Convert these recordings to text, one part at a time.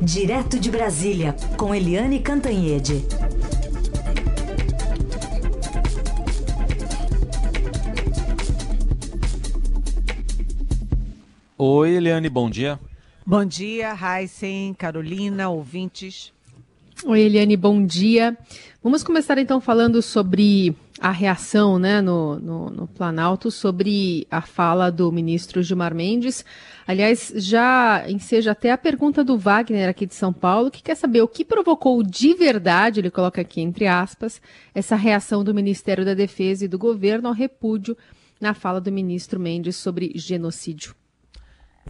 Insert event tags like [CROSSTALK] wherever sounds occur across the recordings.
Direto de Brasília, com Eliane Cantanhede. Oi, Eliane, bom dia. Bom dia, Heisen, Carolina, ouvintes. Oi, Eliane, bom dia. Vamos começar então falando sobre a reação né, no, no, no, Planalto sobre a fala do ministro Gilmar Mendes. Aliás, já enseja até a pergunta do Wagner aqui de São Paulo, que quer saber o que provocou de verdade, ele coloca aqui entre aspas, essa reação do Ministério da Defesa e do governo ao repúdio na fala do ministro Mendes sobre genocídio.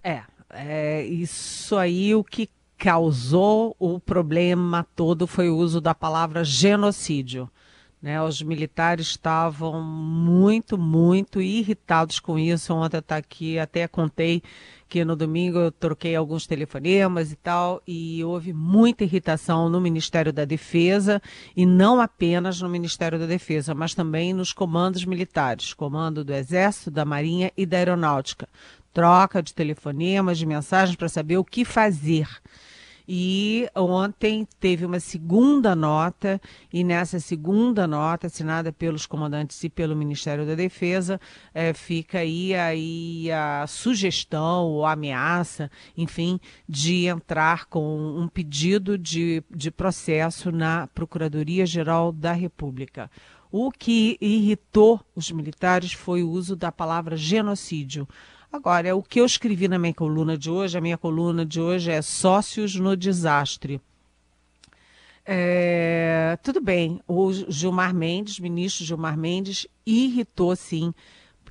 É, é isso aí o que causou o problema todo foi o uso da palavra genocídio. Né, os militares estavam muito, muito irritados com isso. Ontem está aqui, até contei que no domingo eu troquei alguns telefonemas e tal, e houve muita irritação no Ministério da Defesa, e não apenas no Ministério da Defesa, mas também nos comandos militares, comando do Exército, da Marinha e da Aeronáutica. Troca de telefonemas, de mensagens para saber o que fazer. E ontem teve uma segunda nota, e nessa segunda nota, assinada pelos comandantes e pelo Ministério da Defesa, é, fica aí, aí a sugestão ou ameaça, enfim, de entrar com um pedido de, de processo na Procuradoria-Geral da República. O que irritou os militares foi o uso da palavra genocídio. Agora, o que eu escrevi na minha coluna de hoje, a minha coluna de hoje é Sócios no Desastre. É, tudo bem, o Gilmar Mendes, ministro Gilmar Mendes, irritou sim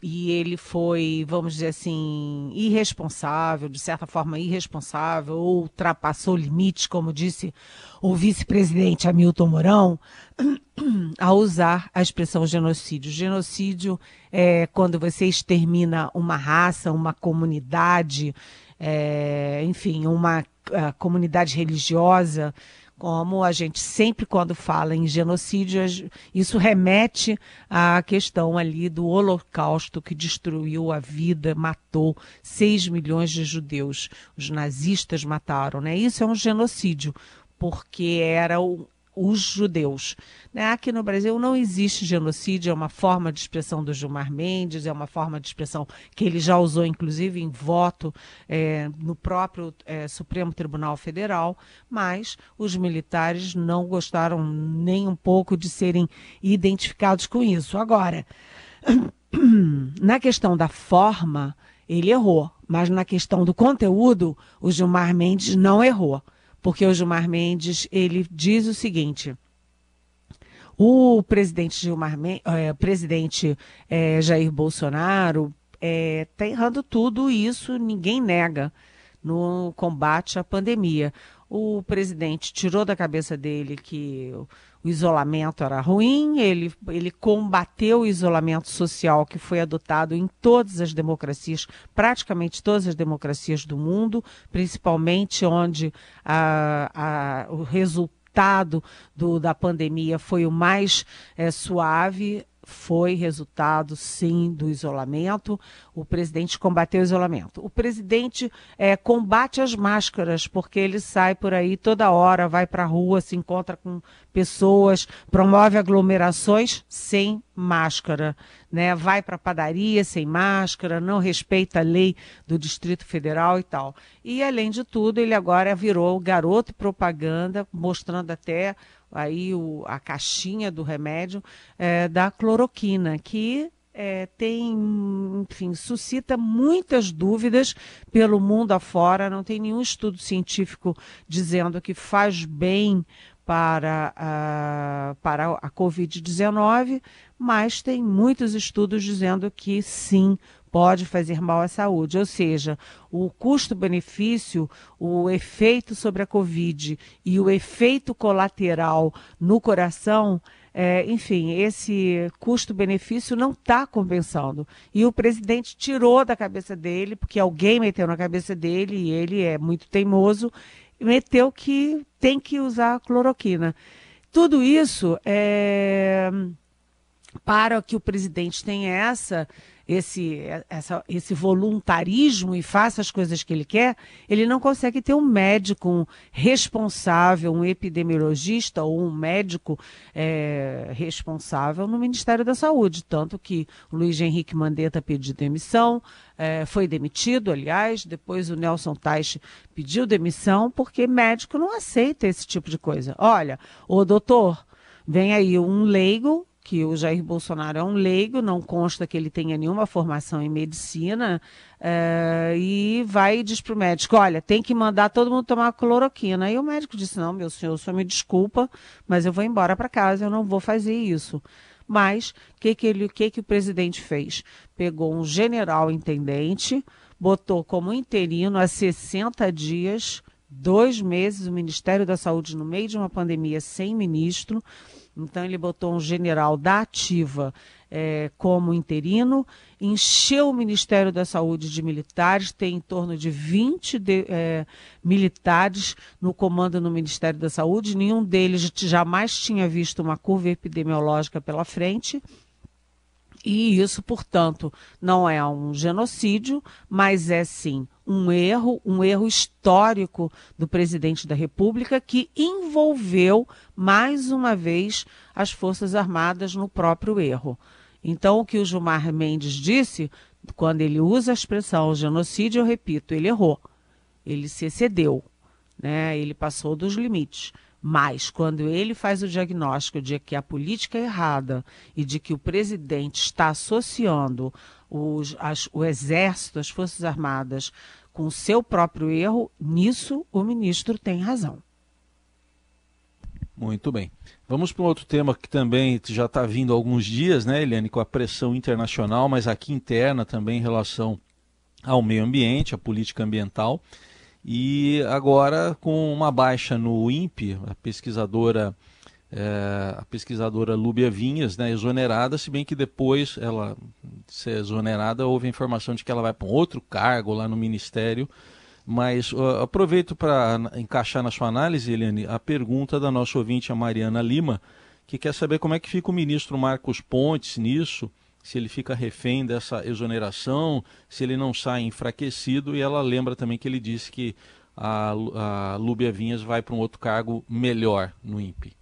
e ele foi, vamos dizer assim, irresponsável, de certa forma irresponsável, ou ultrapassou limites, como disse o vice-presidente Hamilton Mourão, [CLEARS THROAT] a usar a expressão genocídio. Genocídio é quando você extermina uma raça, uma comunidade, é, enfim, uma comunidade religiosa, como a gente sempre quando fala em genocídio, isso remete à questão ali do holocausto que destruiu a vida, matou 6 milhões de judeus. Os nazistas mataram, né? Isso é um genocídio, porque era o, os judeus. Né? Aqui no Brasil não existe genocídio, é uma forma de expressão do Gilmar Mendes, é uma forma de expressão que ele já usou, inclusive, em voto é, no próprio é, Supremo Tribunal Federal, mas os militares não gostaram nem um pouco de serem identificados com isso. Agora, [CLEARS THROAT] na questão da forma, ele errou, mas na questão do conteúdo, o Gilmar Mendes não errou porque o Gilmar Mendes ele diz o seguinte. O presidente Gilmar é, presidente é, Jair Bolsonaro está é, errando tudo isso, ninguém nega no combate à pandemia. O presidente tirou da cabeça dele que o isolamento era ruim, ele, ele combateu o isolamento social que foi adotado em todas as democracias, praticamente todas as democracias do mundo, principalmente onde a, a, o resultado do, da pandemia foi o mais é, suave foi resultado, sim, do isolamento. O presidente combateu o isolamento. O presidente é, combate as máscaras, porque ele sai por aí toda hora, vai para a rua, se encontra com pessoas, promove aglomerações sem máscara, né? vai para a padaria sem máscara, não respeita a lei do Distrito Federal e tal. E, além de tudo, ele agora virou garoto propaganda, mostrando até aí o, a caixinha do remédio é, da cloroquina, que é, tem, enfim, suscita muitas dúvidas pelo mundo afora. Não tem nenhum estudo científico dizendo que faz bem para a, para a Covid-19, mas tem muitos estudos dizendo que sim, pode fazer mal à saúde. Ou seja, o custo-benefício, o efeito sobre a Covid e o efeito colateral no coração. É, enfim, esse custo-benefício não está compensando. E o presidente tirou da cabeça dele, porque alguém meteu na cabeça dele, e ele é muito teimoso, meteu que tem que usar cloroquina. Tudo isso é, para que o presidente tenha essa esse, essa, esse voluntarismo e faça as coisas que ele quer, ele não consegue ter um médico responsável, um epidemiologista ou um médico é, responsável no Ministério da Saúde. Tanto que o Luiz Henrique Mandetta pediu demissão, é, foi demitido, aliás, depois o Nelson Teich pediu demissão, porque médico não aceita esse tipo de coisa. Olha, o doutor, vem aí um leigo que o Jair Bolsonaro é um leigo, não consta que ele tenha nenhuma formação em medicina, é, e vai e diz para o médico: olha, tem que mandar todo mundo tomar cloroquina. Aí o médico disse: não, meu senhor, o senhor me desculpa, mas eu vou embora para casa, eu não vou fazer isso. Mas o que, que, ele, que, que o presidente fez? Pegou um general intendente, botou como interino há 60 dias, dois meses, o Ministério da Saúde no meio de uma pandemia sem ministro então, ele botou um general da ativa é, como interino, encheu o Ministério da Saúde de militares, tem em torno de 20 de, é, militares no comando no Ministério da Saúde, nenhum deles jamais tinha visto uma curva epidemiológica pela frente. E isso, portanto, não é um genocídio, mas é sim um erro, um erro histórico do presidente da República que envolveu mais uma vez as Forças Armadas no próprio erro. Então, o que o Gilmar Mendes disse, quando ele usa a expressão genocídio, eu repito, ele errou. Ele se excedeu, né? ele passou dos limites. Mas, quando ele faz o diagnóstico de que a política é errada e de que o presidente está associando os, as, o Exército, as Forças Armadas, com o seu próprio erro, nisso o ministro tem razão. Muito bem. Vamos para um outro tema que também já está vindo há alguns dias, né, Eliane, com a pressão internacional, mas aqui interna também em relação ao meio ambiente, à política ambiental. E agora com uma baixa no INPE, a pesquisadora é, a pesquisadora Lúbia Vinhas, né, exonerada, se bem que depois ela ser exonerada, houve a informação de que ela vai para um outro cargo lá no Ministério. Mas uh, aproveito para encaixar na sua análise, Eliane, a pergunta da nossa ouvinte, a Mariana Lima, que quer saber como é que fica o ministro Marcos Pontes nisso, se ele fica refém dessa exoneração, se ele não sai enfraquecido, e ela lembra também que ele disse que a, a Lúbia Vinhas vai para um outro cargo melhor no INPE.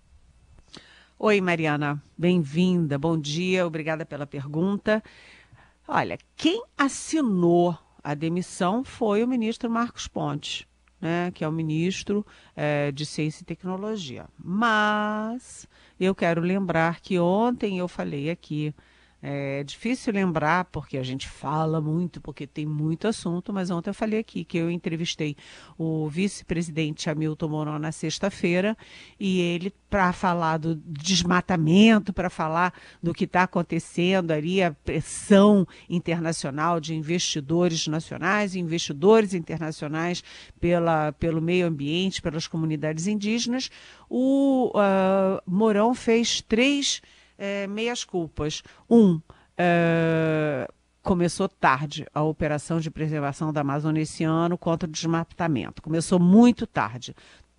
Oi, Mariana, bem-vinda, bom dia, obrigada pela pergunta. Olha, quem assinou a demissão foi o ministro Marcos Pontes, né, que é o ministro é, de Ciência e Tecnologia. Mas eu quero lembrar que ontem eu falei aqui é difícil lembrar, porque a gente fala muito, porque tem muito assunto, mas ontem eu falei aqui que eu entrevistei o vice-presidente Hamilton Mourão na sexta-feira, e ele, para falar do desmatamento, para falar do que está acontecendo ali, a pressão internacional de investidores nacionais investidores internacionais pela, pelo meio ambiente, pelas comunidades indígenas, o uh, Mourão fez três é, meias culpas. Um, é, começou tarde a operação de preservação da Amazônia esse ano contra o desmatamento. Começou muito tarde.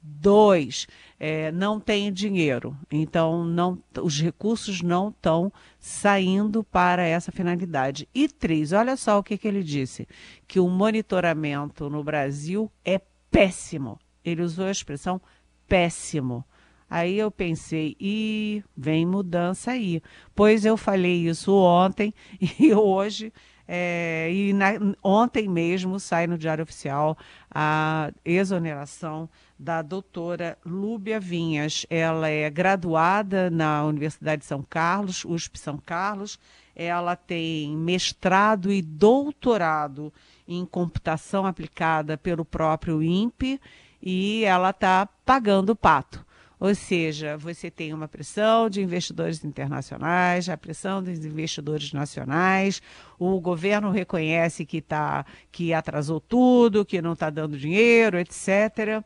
Dois, é, não tem dinheiro, então não, os recursos não estão saindo para essa finalidade. E três, olha só o que, que ele disse: que o monitoramento no Brasil é péssimo. Ele usou a expressão péssimo. Aí eu pensei, e vem mudança aí. Pois eu falei isso ontem [LAUGHS] e hoje, é, e na, ontem mesmo sai no Diário Oficial a exoneração da doutora Lúbia Vinhas. Ela é graduada na Universidade de São Carlos, USP São Carlos. Ela tem mestrado e doutorado em computação aplicada pelo próprio INPE e ela está pagando o pato. Ou seja, você tem uma pressão de investidores internacionais, a pressão dos investidores nacionais, o governo reconhece que, tá, que atrasou tudo, que não está dando dinheiro, etc.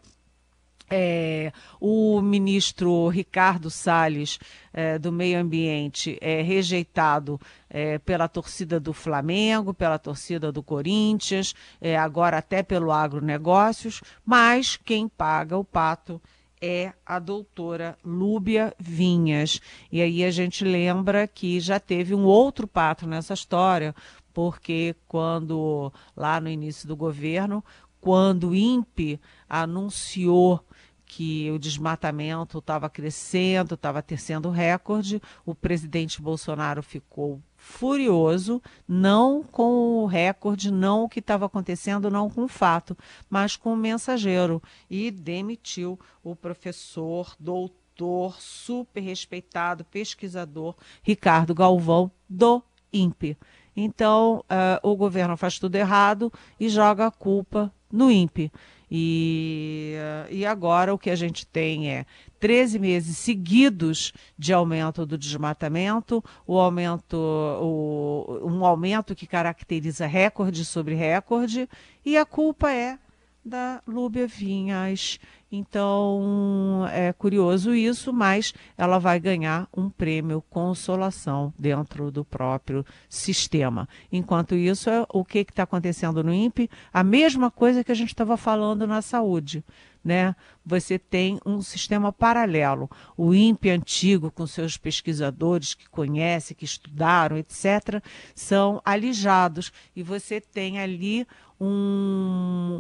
É, o ministro Ricardo Salles, é, do Meio Ambiente, é rejeitado é, pela torcida do Flamengo, pela torcida do Corinthians, é, agora até pelo agronegócios, mas quem paga o pato é a doutora Lúbia Vinhas. E aí a gente lembra que já teve um outro pato nessa história, porque quando, lá no início do governo, quando o INPE anunciou que o desmatamento estava crescendo, estava tecendo recorde, o presidente Bolsonaro ficou furioso, não com o recorde, não o que estava acontecendo, não com o fato, mas com o mensageiro, e demitiu o professor, doutor, super respeitado, pesquisador Ricardo Galvão, do INPE. Então, uh, o governo faz tudo errado e joga a culpa no INPE. E, e agora o que a gente tem é 13 meses seguidos de aumento do desmatamento, o aumento, o, um aumento que caracteriza recorde sobre recorde, e a culpa é da Lúbia Vinhas. Então, é curioso isso, mas ela vai ganhar um prêmio consolação dentro do próprio sistema. Enquanto isso, é o que está acontecendo no INPE? A mesma coisa que a gente estava falando na saúde. Né? Você tem um sistema paralelo. O INPE antigo, com seus pesquisadores que conhecem, que estudaram, etc., são alijados. E você tem ali um,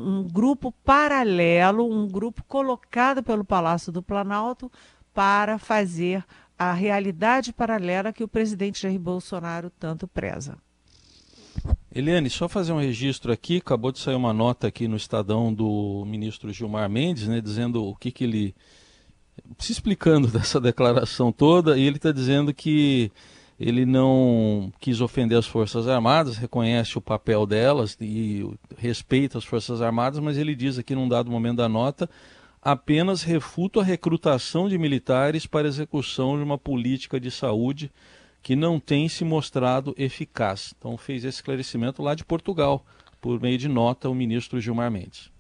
um grupo paralelo, um grupo colocado pelo Palácio do Planalto para fazer a realidade paralela que o presidente Jair Bolsonaro tanto preza. Eliane, só fazer um registro aqui, acabou de sair uma nota aqui no Estadão do ministro Gilmar Mendes, né, dizendo o que, que ele. se explicando [LAUGHS] dessa declaração toda, e ele está dizendo que ele não quis ofender as Forças Armadas, reconhece o papel delas e respeita as Forças Armadas, mas ele diz aqui num dado momento da nota apenas refuta a recrutação de militares para execução de uma política de saúde que não tem se mostrado eficaz. Então fez esse esclarecimento lá de Portugal, por meio de nota, o ministro Gilmar Mendes.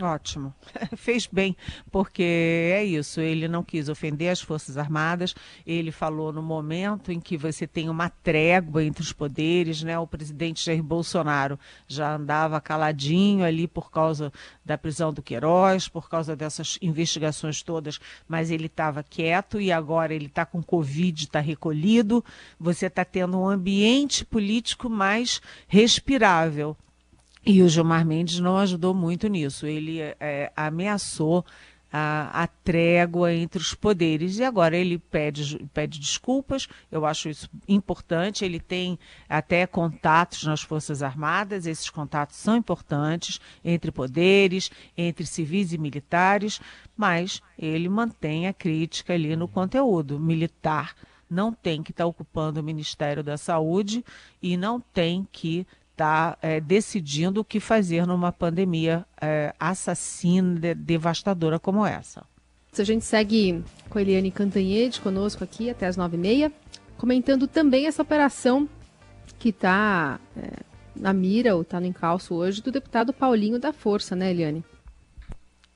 Ótimo. [LAUGHS] Fez bem, porque é isso. Ele não quis ofender as Forças Armadas. Ele falou no momento em que você tem uma trégua entre os poderes, né? O presidente Jair Bolsonaro já andava caladinho ali por causa da prisão do Queiroz, por causa dessas investigações todas, mas ele estava quieto e agora ele está com Covid, está recolhido. Você está tendo um ambiente político mais respirável. E o Gilmar Mendes não ajudou muito nisso. Ele é, ameaçou a, a, trégua entre os poderes. E agora ele pede, pede desculpas, eu acho isso importante. Ele tem até contatos nas Forças Armadas, esses contatos são importantes entre poderes, entre civis e militares, mas ele mantém a crítica ali no conteúdo militar. Não tem que estar tá ocupando o Ministério da Saúde e não tem que está é, decidindo o que fazer numa pandemia é, assassina, devastadora como essa. A gente segue com a Eliane Cantanhede conosco aqui até as nove e meia, comentando também essa operação que está é, na mira, ou está no encalço hoje, do deputado Paulinho da Força, né, Eliane?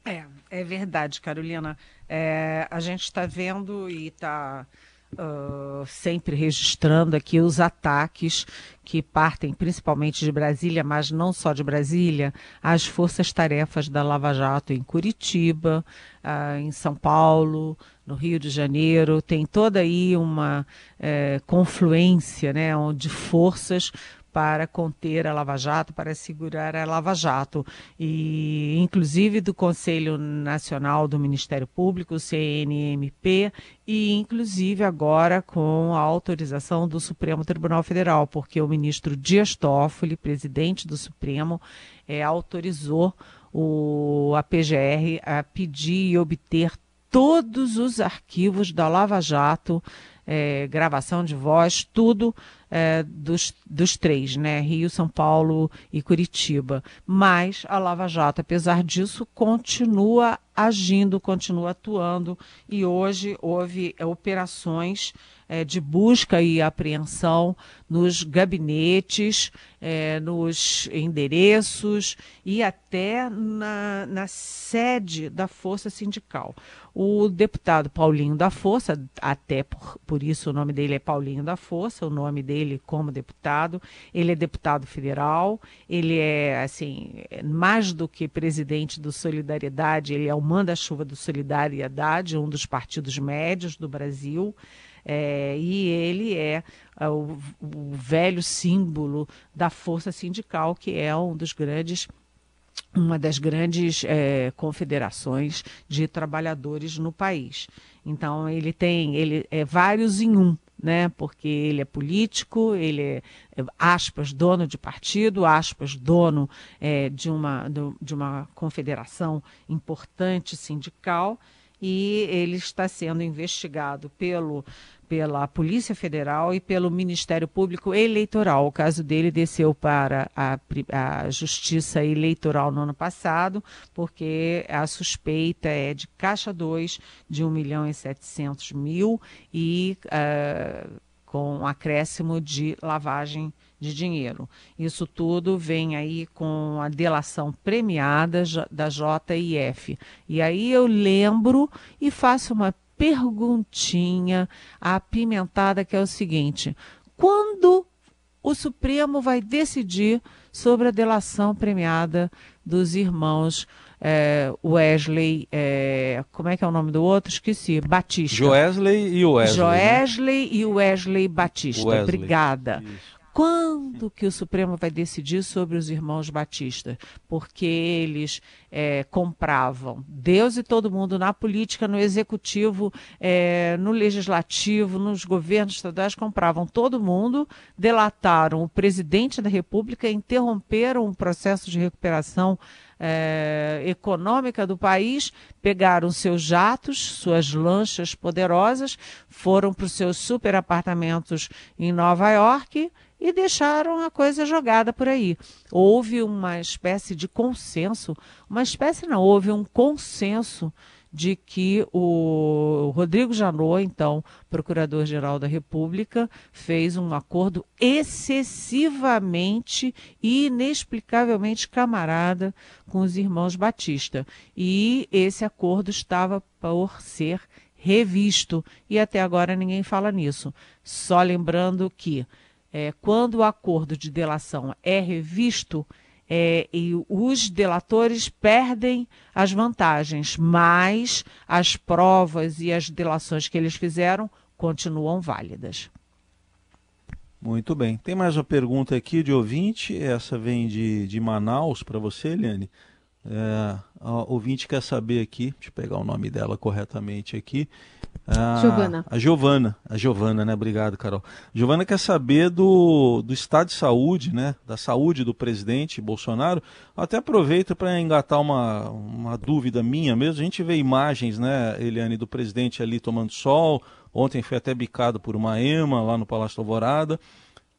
É, é verdade, Carolina. É, a gente está vendo e está uh, sempre registrando aqui os ataques que partem principalmente de Brasília, mas não só de Brasília, às forças-tarefas da Lava Jato em Curitiba, uh, em São Paulo, no Rio de Janeiro. Tem toda aí uma uh, confluência né, de forças para conter a Lava Jato, para segurar a Lava Jato, e inclusive do Conselho Nacional do Ministério Público, CNMP, e inclusive agora com a autorização do Supremo Tribunal Federal, porque o ministro Dias Toffoli, presidente do Supremo, é, autorizou o, a PGR a pedir e obter todos os arquivos da Lava Jato, é, gravação de voz, tudo é, dos, dos três, né? Rio, São Paulo e Curitiba. Mas a Lava Jato, apesar disso, continua agindo, continua atuando e hoje houve operações é, de busca e apreensão nos gabinetes, é, nos endereços e até na, na sede da Força Sindical. O deputado Paulinho da Força, até por, por isso o nome dele é Paulinho da Força, o nome dele ele como deputado. Ele é deputado federal, ele é, assim, mais do que presidente do Solidariedade, ele é o manda-chuva do Solidariedade, um dos partidos médios do Brasil. É, e ele é, é o, o, velho símbolo da força sindical, que é um dos grandes uma das grandes é, confederações de trabalhadores no país. Então ele tem ele é vários em um, né? Porque ele é político, ele é, é aspas dono de partido, aspas dono é, de uma de uma confederação importante sindical e ele está sendo investigado pelo pela Polícia Federal e pelo Ministério Público Eleitoral. O caso dele desceu para a, a, Justiça Eleitoral no ano passado, porque a suspeita é de caixa 2 de 1 milhão e 700 mil e uh, com um acréscimo de lavagem de dinheiro. Isso tudo vem aí com a delação premiada da JIF. E aí eu lembro e faço uma perguntinha apimentada que é o seguinte: quando o Supremo vai decidir sobre a delação premiada dos irmãos é, Wesley, é, como é que é o nome do outro? Esqueci, Batista. Joesley e Wesley. Joesley né? e Wesley Batista. Wesley. Obrigada. Isso. Quando que o Supremo vai decidir sobre os irmãos Batista? Porque eles é, compravam Deus e todo mundo na política, no executivo, é, no legislativo, nos governos estaduais, compravam todo mundo, delataram o presidente da República, interromperam o processo de recuperação é, econômica do país, pegaram seus jatos, suas lanchas poderosas, foram para os seus super apartamentos em Nova York e deixaram a coisa jogada por aí. Houve uma espécie de consenso, uma espécie não, houve um consenso de que o Rodrigo Janot, então procurador-geral da República, fez um acordo excessivamente e inexplicavelmente camarada com os irmãos Batista. E esse acordo estava por ser revisto e até agora ninguém fala nisso. Só lembrando que é, quando o acordo de delação é revisto, é, e os delatores perdem as vantagens, mas as provas e as delações que eles fizeram continuam válidas. Muito bem. Tem mais uma pergunta aqui de ouvinte. Essa vem de, de Manaus para você, Eliane. É, a ouvinte quer saber aqui, deixa eu pegar o nome dela corretamente aqui. A, Giovana. A Giovana, a Giovana, né? Obrigado, Carol. Giovana quer saber do, do estado de saúde, né? Da saúde do presidente Bolsonaro. Até aproveito para engatar uma, uma dúvida minha mesmo. A gente vê imagens, né, Eliane, do presidente ali tomando sol. Ontem foi até bicado por uma ema lá no Palácio Alvorada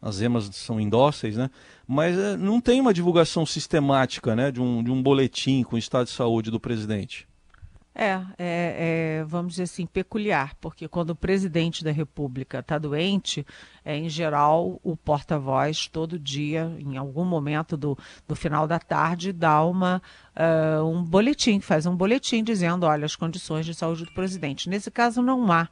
as emas são indóceis, né? Mas é, não tem uma divulgação sistemática, né, de um, de um boletim com o estado de saúde do presidente. É, é, é, vamos dizer assim, peculiar, porque quando o presidente da República está doente, é, em geral, o porta-voz, todo dia, em algum momento do, do final da tarde, dá uma, uh, um boletim, faz um boletim dizendo, olha, as condições de saúde do presidente. Nesse caso, não há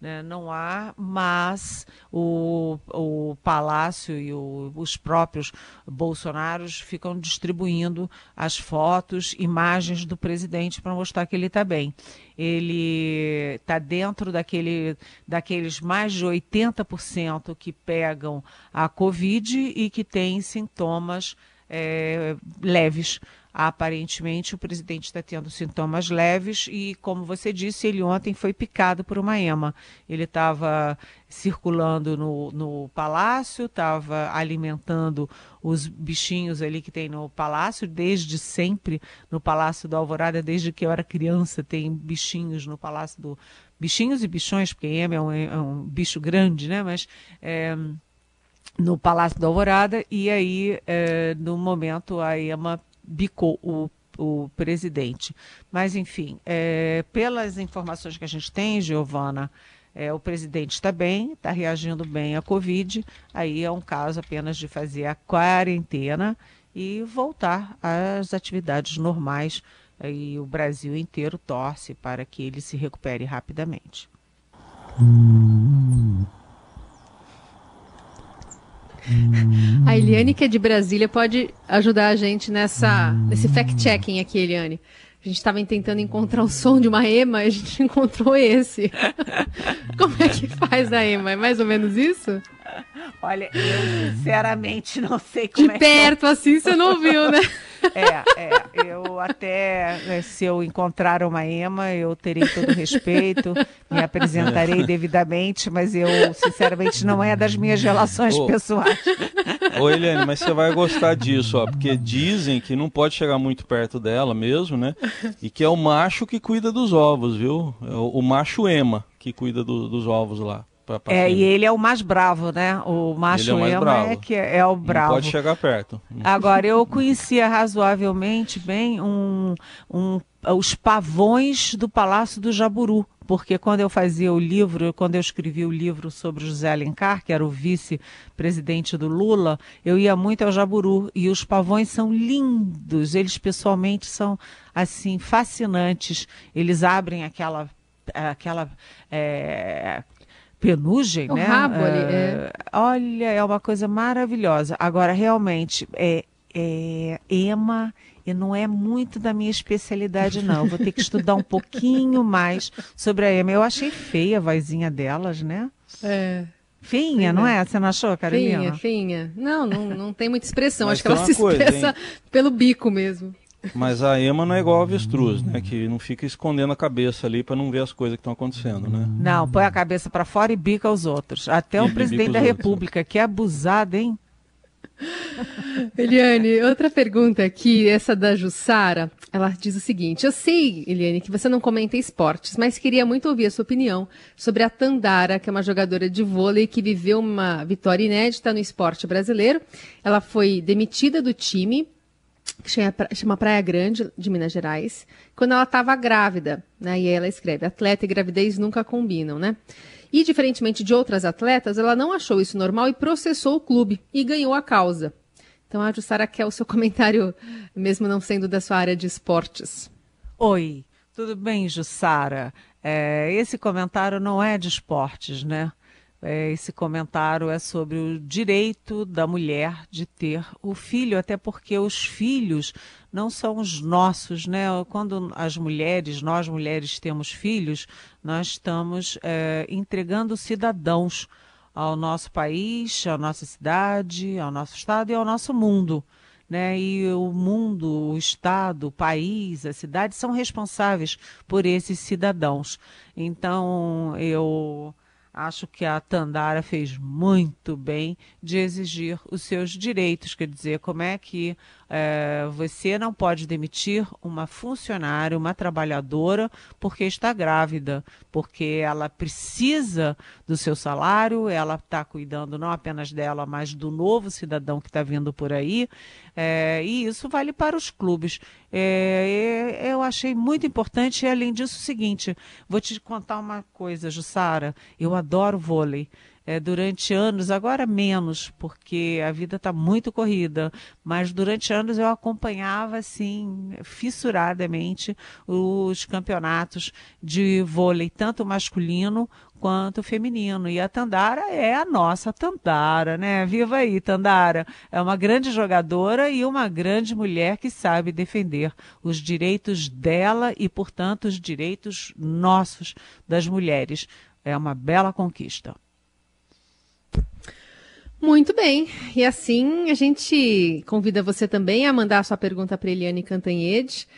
né? Não há, mas o, o Palácio e o, os próprios Bolsonaros ficam distribuindo as fotos, imagens do presidente para mostrar que ele está bem. Ele está dentro daquele, daqueles mais de 80% que pegam a Covid e que têm sintomas é, leves. Aparentemente, o presidente está tendo sintomas leves e, como você disse, ele ontem foi picado por uma ema. Ele estava circulando no, no palácio, estava alimentando os bichinhos ali que tem no palácio, desde sempre no Palácio do Alvorada, desde que eu era criança, tem bichinhos no Palácio do. Bichinhos e bichões, porque ema é um, é um bicho grande, né? Mas. É no Palácio da Alvorada e aí é, no momento a EMA bicou o, o presidente. Mas, enfim, é, pelas informações que a gente tem, Giovana, é, o presidente está bem, está reagindo bem à Covid, aí é um caso apenas de fazer a quarentena e voltar às atividades normais. E o Brasil inteiro torce para que ele se recupere rapidamente. A Eliane, que é de Brasília, pode ajudar a gente nessa, nesse fact-checking aqui, Eliane. A gente estava tentando encontrar o som de uma ema e a gente [LAUGHS] encontrou esse. [LAUGHS] Como é que faz a ema? É mais ou menos isso? Olha, eu sinceramente não sei como de é perto, que... assim, você não viu, né? [LAUGHS] É, é, eu até, né, se eu encontrar uma EMA, eu terei todo o respeito, me apresentarei devidamente, mas eu, sinceramente, não é das minhas relações ô, pessoais. Ô, Eliane, mas você vai gostar disso, ó, porque dizem que não pode chegar muito perto dela mesmo, né? E que é o macho que cuida dos ovos, viu? É o, o macho EMA que cuida do, dos ovos lá. Pra, pra é, e ele é o mais bravo, né? O macho é ema é que é, é, o bravo. Não pode chegar perto. Agora, eu [LAUGHS] conhecia razoavelmente bem um, um, os pavões do Palácio do Jaburu, porque quando eu fazia o livro, quando eu escrevi o livro sobre José Alencar, que era o vice-presidente do Lula, eu ia muito ao Jaburu e os pavões são lindos, eles pessoalmente são assim fascinantes. Eles abrem aquela aquela é, penugem, o né? Rabo ali, é. Olha, é uma coisa maravilhosa. Agora, realmente, é, é EMA e não é muito da minha especialidade, não. Vou ter que estudar um pouquinho mais sobre a EMA. Eu achei feia a vozinha delas, né? É. Finha, não é. é? Você não achou, Carolina? Finha, finha. Não, não, não tem muita expressão. Acho que ela se expressa coisa, pelo bico mesmo. Mas a ema não é igual ao avestruz, né? Que não fica escondendo a cabeça ali para não ver as coisas que estão acontecendo, né? Não, põe a cabeça para fora e bica os outros. Até o presidente da República, que é abusado, hein? [LAUGHS] Eliane, outra pergunta aqui, essa da Jussara, ela diz o seguinte: Eu sei, Eliane, que você não comenta esportes, mas queria muito ouvir a sua opinião sobre a Tandara, que é uma jogadora de vôlei que viveu uma vitória inédita no esporte brasileiro. Ela foi demitida do time que chama Praia Grande, de Minas Gerais, quando ela estava grávida, né? E ela escreve: atleta e gravidez nunca combinam, né? E, diferentemente de outras atletas, ela não achou isso normal e processou o clube e ganhou a causa. Então, a Jussara quer o seu [LAUGHS] comentário, mesmo não sendo da sua área de esportes. Oi, tudo bem, Jussara? É, esse comentário não é de esportes, né? É, esse comentário é sobre o direito da mulher de ter o filho, até porque os filhos não são os nossos, né? Quando as mulheres, nós mulheres temos filhos, nós estamos é, entregando cidadãos ao nosso país, à nossa cidade, ao nosso estado e ao nosso mundo. Né? E o mundo, o estado, o país, a cidade são responsáveis por esses cidadãos. Então, eu Acho que a Tandara fez muito bem de exigir os seus direitos. Quer dizer, como é que é, você não pode demitir uma funcionária, uma trabalhadora, porque está grávida, porque ela precisa do seu salário, ela está cuidando não apenas dela, mas do novo cidadão que está vindo por aí. É, e isso vale para os clubes. É, eu achei muito importante, e além disso, o seguinte: vou te contar uma coisa, Jussara. Eu adoro vôlei. É, durante anos, agora menos, porque a vida está muito corrida, mas durante anos eu acompanhava assim, fissuradamente, os campeonatos de vôlei, tanto masculino quanto feminino. E a Tandara é a nossa Tandara, né? Viva aí, Tandara! É uma grande jogadora e uma grande mulher que sabe defender os direitos dela e, portanto, os direitos nossos das mulheres. É uma bela conquista. Muito bem. E assim a gente convida você também a mandar a sua pergunta para Eliane Cantanhede.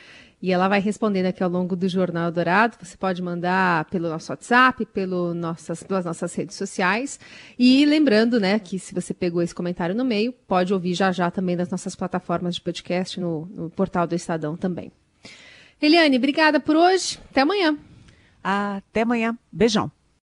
E ela vai respondendo aqui ao longo do Jornal Dourado. Você pode mandar pelo nosso WhatsApp, pelo nossas, pelas nossas redes sociais. E lembrando, né, que se você pegou esse comentário no meio, pode ouvir já já também nas nossas plataformas de podcast, no, no portal do Estadão também. Eliane, obrigada por hoje. Até amanhã. Até amanhã. Beijão.